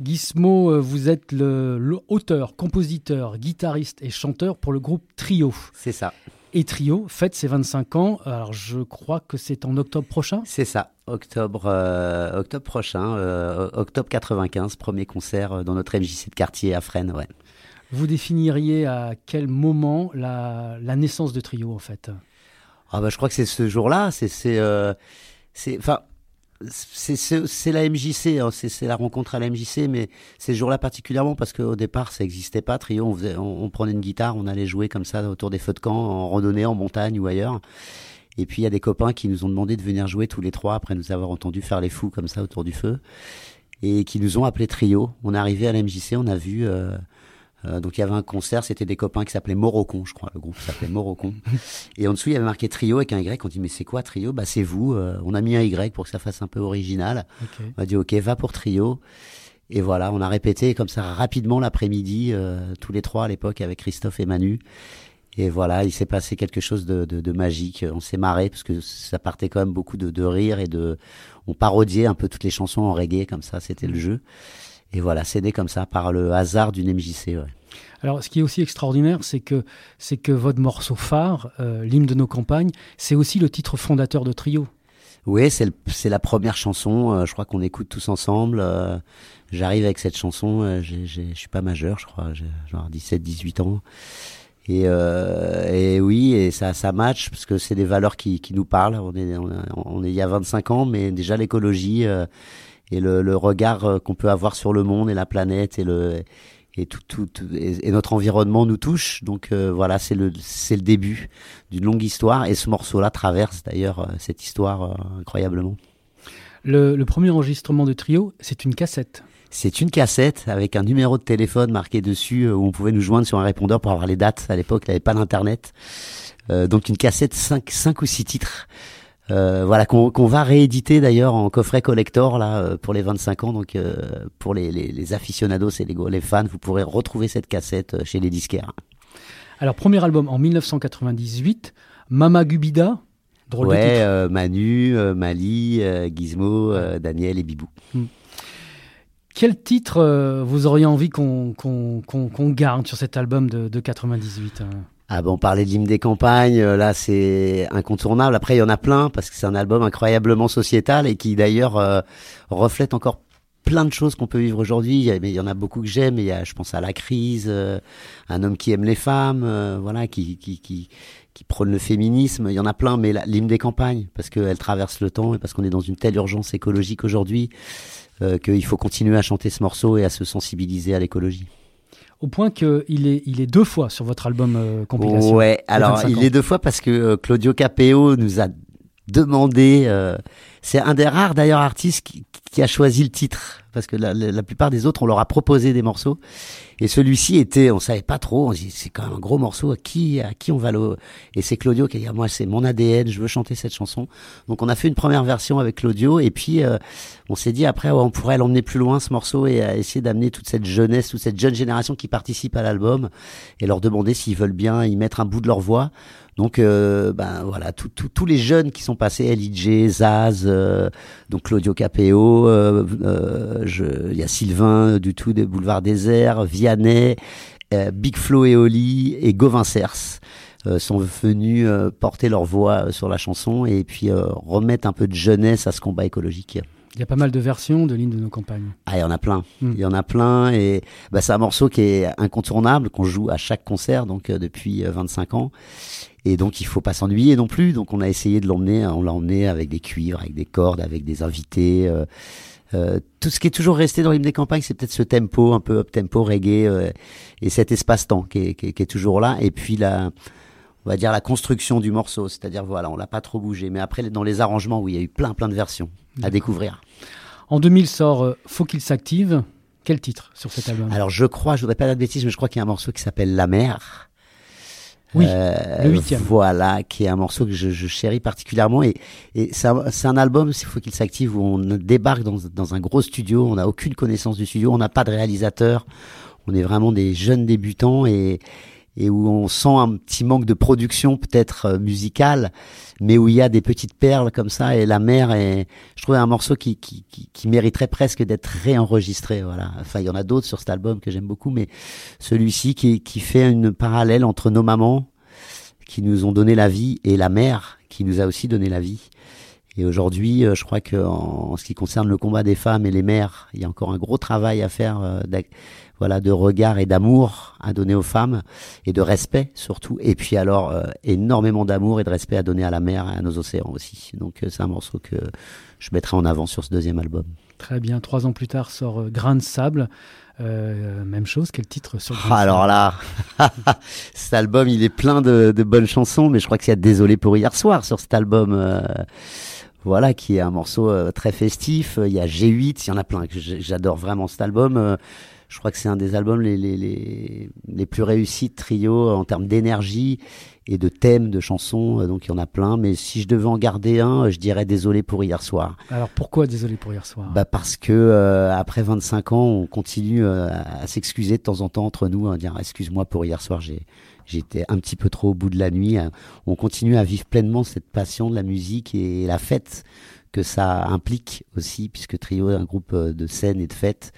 Guismo, euh, vous êtes le, le auteur, compositeur, guitariste et chanteur pour le groupe Trio. C'est ça. Et Trio fête ses 25 ans. Alors je crois que c'est en octobre prochain. C'est ça. Octobre, euh, octobre prochain, euh, octobre 95, premier concert dans notre MJC de quartier à Fresnes. Ouais. Vous définiriez à quel moment la, la naissance de Trio en fait? Ah bah, je crois que c'est ce jour-là. C'est, enfin, c'est, la MJC. hein, c'est, c'est la rencontre à la MJC, mais ces jours-là particulièrement parce qu'au départ, ça n'existait pas. Trio, on, faisait, on, on prenait une guitare, on allait jouer comme ça autour des feux de camp, en randonnée, en montagne ou ailleurs. Et puis il y a des copains qui nous ont demandé de venir jouer tous les trois après nous avoir entendu faire les fous comme ça autour du feu et qui nous ont appelé trio. On est arrivé à la MJC, on a vu euh, euh, donc il y avait un concert, c'était des copains qui s'appelaient Morocon, je crois, le groupe s'appelait Morocon. et en dessous il y avait marqué trio avec un Y. On dit mais c'est quoi trio? Bah c'est vous. Euh, on a mis un Y pour que ça fasse un peu original. On a dit ok va pour trio. Et voilà, on a répété comme ça rapidement l'après-midi, euh, tous les trois à l'époque avec Christophe et Manu. Et voilà, il s'est passé quelque chose de, de, de magique. On s'est marré parce que ça partait quand même beaucoup de, de rire et de. On parodiait un peu toutes les chansons en reggae comme ça, c'était le jeu. Et voilà, c'est né comme ça par le hasard d'une MJC. Ouais. Alors, ce qui est aussi extraordinaire, c'est que, c'est que votre morceau phare, euh, l'hymne de nos campagnes, c'est aussi le titre fondateur de Trio. Oui, c'est le- c'est la première chanson. euh, je crois qu'on écoute tous ensemble. euh, J'arrive avec cette chanson. j'ai- j'ai- je suis pas majeur, je crois. J'ai genre 17, 18 ans. Et, euh, et oui, et ça, ça match parce que c'est des valeurs qui, qui nous parlent. On est, on, est- on est il y a 25 ans, mais déjà l'écologie euh, et le, le regard euh, qu'on peut avoir sur le monde et la planète et le et tout, tout, tout- et, et notre environnement nous touche. Donc euh, voilà, c'est le c'est le début d'une longue histoire. Et ce morceau-là traverse d'ailleurs euh, cette histoire euh, incroyablement. Le, le premier enregistrement de Trio, c'est une cassette. C'est une cassette avec un numéro de téléphone marqué dessus euh, où on pouvait nous joindre sur un répondeur pour avoir les dates. À l'époque, il n'y avait pas d'internet. Euh, donc une cassette 5, cinq ou six titres. Euh, voilà qu'on va rééditer d'ailleurs en coffret collector là euh, pour les 25 ans donc euh, pour les, les, les aficionados et les, les fans vous pourrez retrouver cette cassette chez les disquaires. Alors, premier album en 1998, Mama Gubida, drôle de ouais, titre. euh, Manu, Mali, Gizmo, Daniel et Bibou. Quel titre vous auriez envie qu'on garde sur cet album de, de 98 Ah bon, parler de l'hymne des campagnes, euh, là c'est incontournable. Après, il y en a plein parce que c'est un album incroyablement sociétal et qui d'ailleurs euh, reflète encore plein de choses qu'on peut vivre aujourd'hui. Il il y en a beaucoup que j'aime. Il y a, je pense à la crise, euh, un homme qui aime les femmes, voilà, qui qui qui qui prône le féminisme. Il y en a plein, mais l'hymne des campagnes parce qu'elle traverse le temps et parce qu'on est dans une telle urgence écologique aujourd'hui qu'il faut continuer à chanter ce morceau et à se sensibiliser à l'écologie. Au point qu'il est, il est deux fois sur votre album euh, compilation. Ouais, alors 25 il est deux fois parce que euh, Claudio Capeo nous a demandé. C'est un des rares d'ailleurs artistes qui, qui a choisi le titre parce que la, la- plupart des autres on leur a proposé des morceaux et celui-ci était, on savait pas trop. On dit c'est quand même un gros morceau. À qui, à qui on va le Et c'est Claudio qui a dit moi c'est mon ADN, je veux chanter cette chanson. Donc on a fait une première version avec Claudio et puis euh, on s'est dit après on pourrait l'emmener plus loin ce morceau et euh, essayer d'amener toute cette jeunesse, toute cette jeune génération qui participe à l'album et leur demander s'ils veulent bien y mettre un bout de leur voix. Donc, euh, ben voilà, tous les jeunes qui sont passés, LIJ, Zaz, euh, donc Claudio Capeo, euh, euh, il y a Sylvain du tout des Boulevards Désert, Vianney, Big Flo et Oli et Gauvin Cers sont venus porter leur voix sur la chanson et puis remettre un peu de jeunesse à ce combat écologique. Il y a pas mal de versions de l'hymne de nos campagnes. Ah, il y en a plein. Mm. Il y en a plein et bah, c'est un morceau qui est incontournable, qu'on joue à chaque concert donc euh, depuis euh, 25 ans. Et donc il faut pas s'ennuyer non plus. Donc on a essayé de l'emmener, on l'a emmené avec des cuivres, avec des cordes, avec des invités. euh, euh, tout ce qui est toujours resté dans l'hymne des campagnes, c'est peut-être ce tempo, un peu up tempo reggae euh, et cet espace-temps qui est toujours là. Et puis la, on va dire la construction du morceau, c'est-à-dire voilà, on l'a pas trop bougé. Mais après dans les arrangements, oui, il y a eu plein plein de versions à découvrir. En 2000 sort euh, Faut qu'il s'active. Quel titre sur cet album? Alors je crois, je voudrais pas dire de bêtises, mais je crois qu'il y a un morceau qui s'appelle La mer. Oui, le huitième. Voilà, qui est un morceau que je, je chéris particulièrement. Et, et c'est un, un, album, il faut qu'il s'active, où on débarque dans, dans, un gros studio, on n'a aucune connaissance du studio, on n'a pas de réalisateur, on est vraiment des jeunes débutants et, et où on sent un petit manque de production peut-être euh, musicale, mais où il y a des petites perles comme ça. Et la mer est, je trouvais un morceau qui, qui, qui, qui mériterait presque d'être réenregistré. Voilà. Enfin, il y en a d'autres sur cet album que j'aime beaucoup, mais celui-ci qui, qui fait une parallèle entre nos mamans qui nous ont donné la vie et la mer qui nous a aussi donné la vie. Et aujourd'hui, euh, je crois que en, ce qui concerne le combat des femmes et les mères, il y a encore un gros travail à faire, euh, voilà, de regard et d'amour à donner aux femmes et de respect surtout. Et puis alors euh, énormément d'amour et de respect à donner à la mer et à nos océans aussi. Donc c'est un morceau que je mettrai en avant sur ce deuxième album. Très bien. Trois ans plus tard sort Grain de sable. Euh, même chose, quel titre sur Grain Alors là, cet album, il est plein de, de, bonnes chansons, mais je crois qu'il y a Désolé pour hier soir sur cet album. Euh, voilà, qui est un morceau euh, très festif. Il y a G8, il y en a plein. J'adore vraiment cet album. Euh, je crois que c'est un des albums les, les, les, les, plus réussis de trio en termes d'énergie et de thèmes, de chansons. Euh, donc il y en a plein. Mais si je devais en garder un, je dirais Désolé pour hier soir. Alors pourquoi Désolé pour hier soir? Bah Parce que après 25 ans, on continue à s'excuser de temps en temps entre nous, à dire excuse-moi pour hier soir, j'ai j'étais un petit peu trop au bout de la nuit. On continue à vivre pleinement cette passion de la musique et la fête que ça implique aussi, puisque Trio est un groupe euh, de scène et de fête.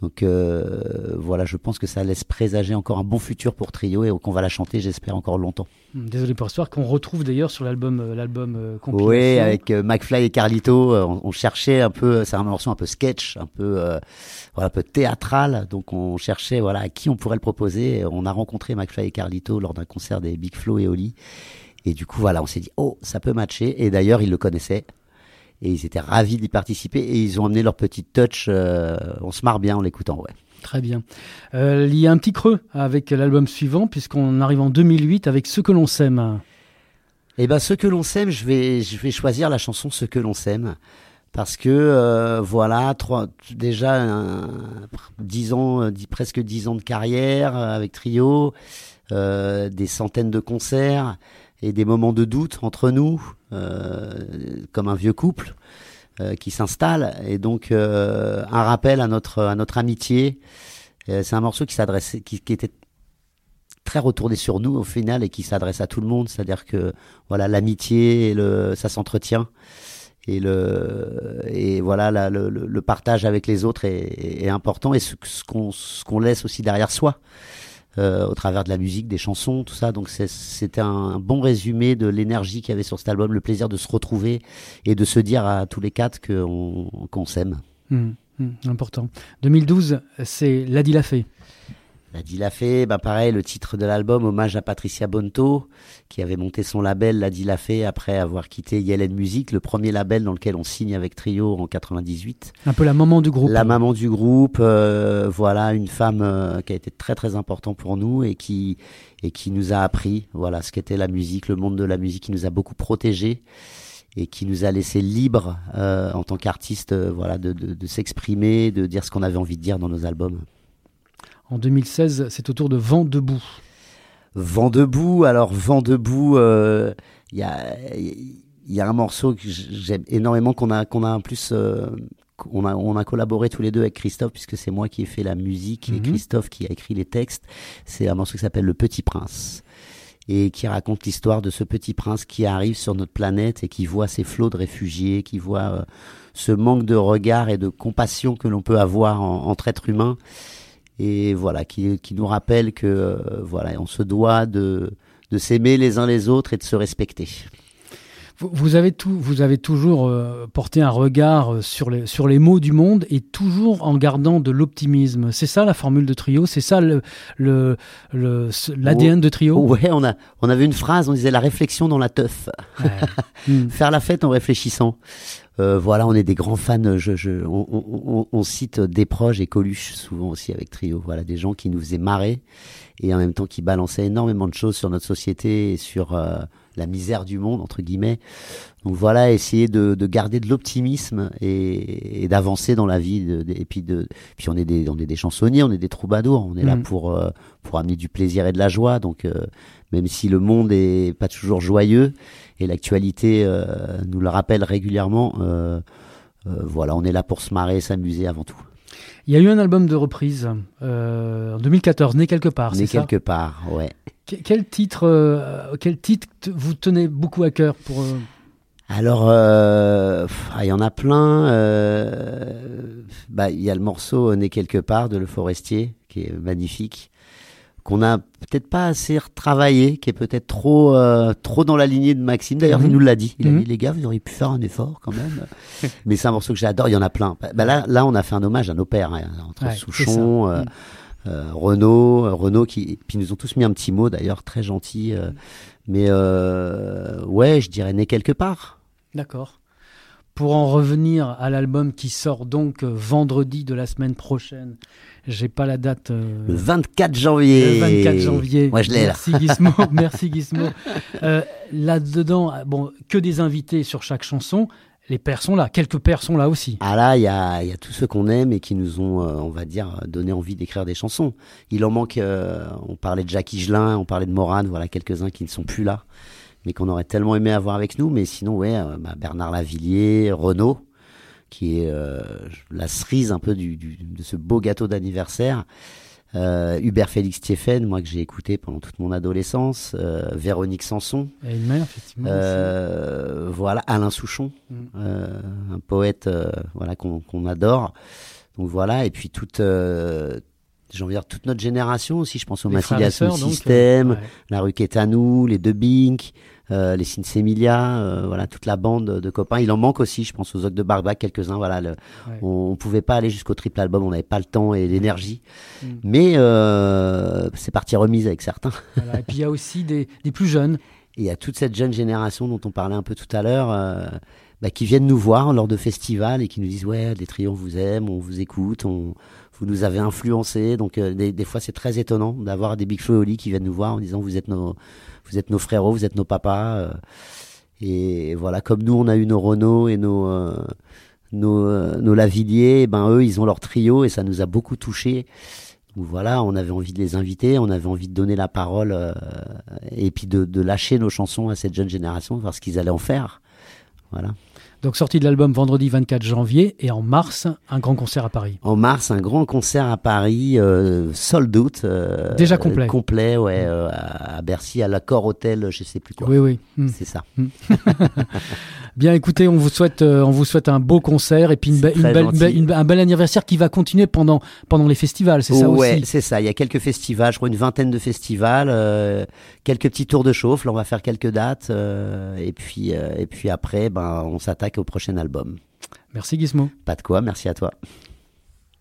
Donc euh, voilà, je pense que ça laisse présager encore un bon futur pour Trio et qu'on va la chanter, j'espère, encore longtemps. Hmm, désolé pour l'histoire, qu'on retrouve d'ailleurs sur l'album euh, l'album euh, Oui, avec euh, McFly et Carlito, on, on, cherchait un peu, c'est un morceau un peu sketch, un peu voilà, un peu théâtral, donc on cherchait voilà à qui on pourrait le proposer. On a rencontré McFly et Carlito lors d'un concert des Big Flo et Oli, et du coup voilà, on s'est dit oh ça peut matcher. Et d'ailleurs ils le connaissaient et ils étaient ravis d'y participer et ils ont amené leur petite touch. Euh, on se marre bien en l'écoutant, ouais. Très bien. Euh, il y a un petit creux avec l'album suivant puisqu'on arrive en 2008 avec Ce que l'on s'aime. Eh ben, Ce que l'on s'aime, je vais, je vais choisir la chanson Ce que l'on s'aime parce que euh, voilà, trois, déjà dix ans, euh, presque dix ans de carrière euh, avec Trio, euh, des centaines de concerts et des moments de doute entre nous, comme un vieux couple euh, qui s'installe, et donc euh, un rappel à notre à notre amitié. C'est un morceau qui s'adressait, qui, qui, était très retourné sur nous au final et qui s'adresse à tout le monde, c'est-à-dire que voilà l'amitié, le ça s'entretient. Et le et voilà la, le, le, partage avec les autres est, est important. Et ce qu'on ce qu'on laisse aussi derrière soi euh, au travers de la musique, des chansons, tout ça. Donc c'était un bon résumé de l'énergie qu'il y avait sur cet album, le plaisir de se retrouver et de se dire à tous les quatre qu'on s'aime. Mmh, mmh, important. 2012, c'est Ladi Lafay. Ladi Lafay, bah pareil, le titre de l'album, hommage à Patricia Bonto, qui avait monté son label Ladi Lafay après avoir quitté Yellen Music, le premier label dans lequel on signe avec Trio en 98. Un peu la maman du groupe. La maman du groupe, euh, voilà, une femme euh, qui a été très très important pour nous et qui et qui nous a appris, voilà, ce qu'était la musique, le monde de la musique, qui nous a beaucoup protégés et qui nous a laissé libres euh, en tant qu'artistes, euh, voilà, de, de, de s'exprimer, de dire ce qu'on avait envie de dire dans nos albums. En 2016, c'est au tour de Vent debout. Vent debout, alors Vent debout, il euh, y, a, y a un morceau que j'aime énormément qu'on a, qu'on a en plus, euh, on, a, on a collaboré tous les deux avec Christophe puisque c'est moi qui ai fait la musique et -hmm. Christophe qui a écrit les textes. C'est un morceau qui s'appelle Le Petit Prince et qui raconte l'histoire de ce petit prince qui arrive sur notre planète et qui voit ces flots de réfugiés, qui voit euh, ce manque de regard et de compassion que l'on peut avoir en, entre êtres humains et voilà qui, qui nous rappelle que euh, voilà on se doit de, de s'aimer les uns les autres et de se respecter. Vous avez, tout, vous avez toujours euh, porté un regard euh, sur les, sur les mots du monde et toujours en gardant de l'optimisme. C'est ça la formule de trio? C'est ça l'ADN le, le, oh, de trio? Ouais, on, a, on avait une phrase, on disait la réflexion dans la teuf. Ouais. mm. Faire la fête en réfléchissant. Euh, voilà, on est des grands fans. Je, je, on, on, on, cite des proches et Coluche souvent aussi avec Trio. Voilà, des gens qui nous faisaient marrer et en même temps qui balançaient énormément de choses sur notre société et sur euh, la misère du monde entre guillemets. Donc voilà, essayer de, de garder de l'optimisme et, et d'avancer dans la vie. De, de- et puis de, puis on est des, on est des chansonniers, on est des troubadours. On est là Mhm. pour euh, pour amener du plaisir et de la joie. Donc euh, même si le monde est pas toujours joyeux et l'actualité euh, nous le rappelle régulièrement, euh, voilà, on est là pour se marrer, s'amuser avant tout. Il y a eu un album de reprise euh, en 2014, Né quelque part, c'est est ça quelque part, ouais. Que- Quel titre, euh, quel titre vous tenez beaucoup à cœur pour euh, Alors, ah, il y en a plein. bah, il y a le morceau Né quelque part de Le Forestier, qui est magnifique, qu'on a peut-être pas assez retravaillé, qui est peut-être trop, euh, trop dans la lignée de Maxime. D'ailleurs, Mhm. il nous l'a dit. Il a Mhm. dit, les gars, vous auriez pu faire un effort quand même. Mais c'est un morceau que j'adore. Il y en a plein. Bah, là, là, on a fait un hommage à nos pères, hein, entre Ouais, Souchon, euh, Mhm. euh, Renaud, euh, Renaud qui, puis ils nous ont tous mis un petit mot d'ailleurs très gentil. euh, mais euh, ouais, je dirais né quelque part. D'accord. Pour en revenir à l'album qui sort donc euh, vendredi de la semaine prochaine, j'ai pas la date. euh, Le 24 janvier. Le 24 janvier. Moi, je l'ai là. Merci Gizmo. merci Gizmo. Euh, Là-dedans, bon, que des invités sur chaque chanson. Les pères sont là. Quelques pères sont là aussi. Ah là, il y a, il y a tous ceux qu'on aime et qui nous ont, euh, on va dire, donné envie d'écrire des chansons. Il en manque, on parlait de Jacques Higelin, on parlait de Morane, voilà quelques-uns qui ne sont plus là, mais qu'on aurait tellement aimé avoir avec nous. Mais sinon, ouais, euh, bah, Bernard Lavillier, Renaud, qui est euh, la cerise un peu du, du- de ce beau gâteau d'anniversaire. Euh, Hubert Félix Thieffen, moi que j'ai écouté pendant toute mon adolescence. Euh, Véronique Sanson. Et une mère, effectivement. voilà, Alain Souchon, Mm. un poète voilà qu'on adore. Donc voilà, et puis toute, euh, j'ai envie de dire toute notre génération aussi. Je pense au Les frères et Mathilda sœurs, donc, System, euh, ouais. la rue nous, les deux Bink, euh, les Sinsemilia, euh, voilà toute la bande de copains. Il en manque aussi, je pense aux Ocs de Barbac, quelques-uns. Voilà, le- Ouais. on, on pouvait pas aller jusqu'au triple album, on n'avait pas le temps et l'énergie. Mm. Mais euh, c'est parti remise avec certains. Voilà. Et puis il y a aussi des, des plus jeunes. Et il y a toute cette jeune génération dont on parlait un peu tout à l'heure, euh, bah, qui viennent nous voir lors de festivals et qui nous disent ouais, les trios on vous aime, on vous écoute, on, vous nous avez influencé. Donc euh, des, des fois c'est très étonnant d'avoir des Big Flo et Oli qui viennent nous voir en disant vous êtes nos, vous êtes nos frérots, vous êtes nos papas. euh. et voilà, comme nous on a eu nos Renault et nos euh, nos, euh, nos Lavilliers, eh ben eux ils ont leur trio et ça nous a beaucoup touché. Donc voilà, on avait envie de les inviter, on avait envie de donner la parole euh, et puis de, de lâcher nos chansons à cette jeune génération, voir ce qu'ils allaient en faire. Voilà. Donc sortie de l'album vendredi 24 janvier et en mars, un grand concert à Paris. En mars, un grand concert à Paris, euh, sold out. euh, Déjà complet. complet, ouais, euh, à Bercy, à l'Accord Hôtel, je sais plus quoi. Oui, oui. Hmm. C'est ça. Bien, écoutez, on vous souhaite, euh, on vous souhaite un beau concert et puis une, C'est be- une très belle, gentil. be- une- un bel anniversaire qui va continuer pendant, pendant les festivals, c'est ça ouais, aussi c'est ça. Il y a quelques festivals, je crois une vingtaine de festivals, quelques petits tours de chauffe. Là, on va faire quelques dates, et puis et puis après, ben, on s'attaque au prochain album. Merci Gizmo. Pas de quoi. Merci à toi.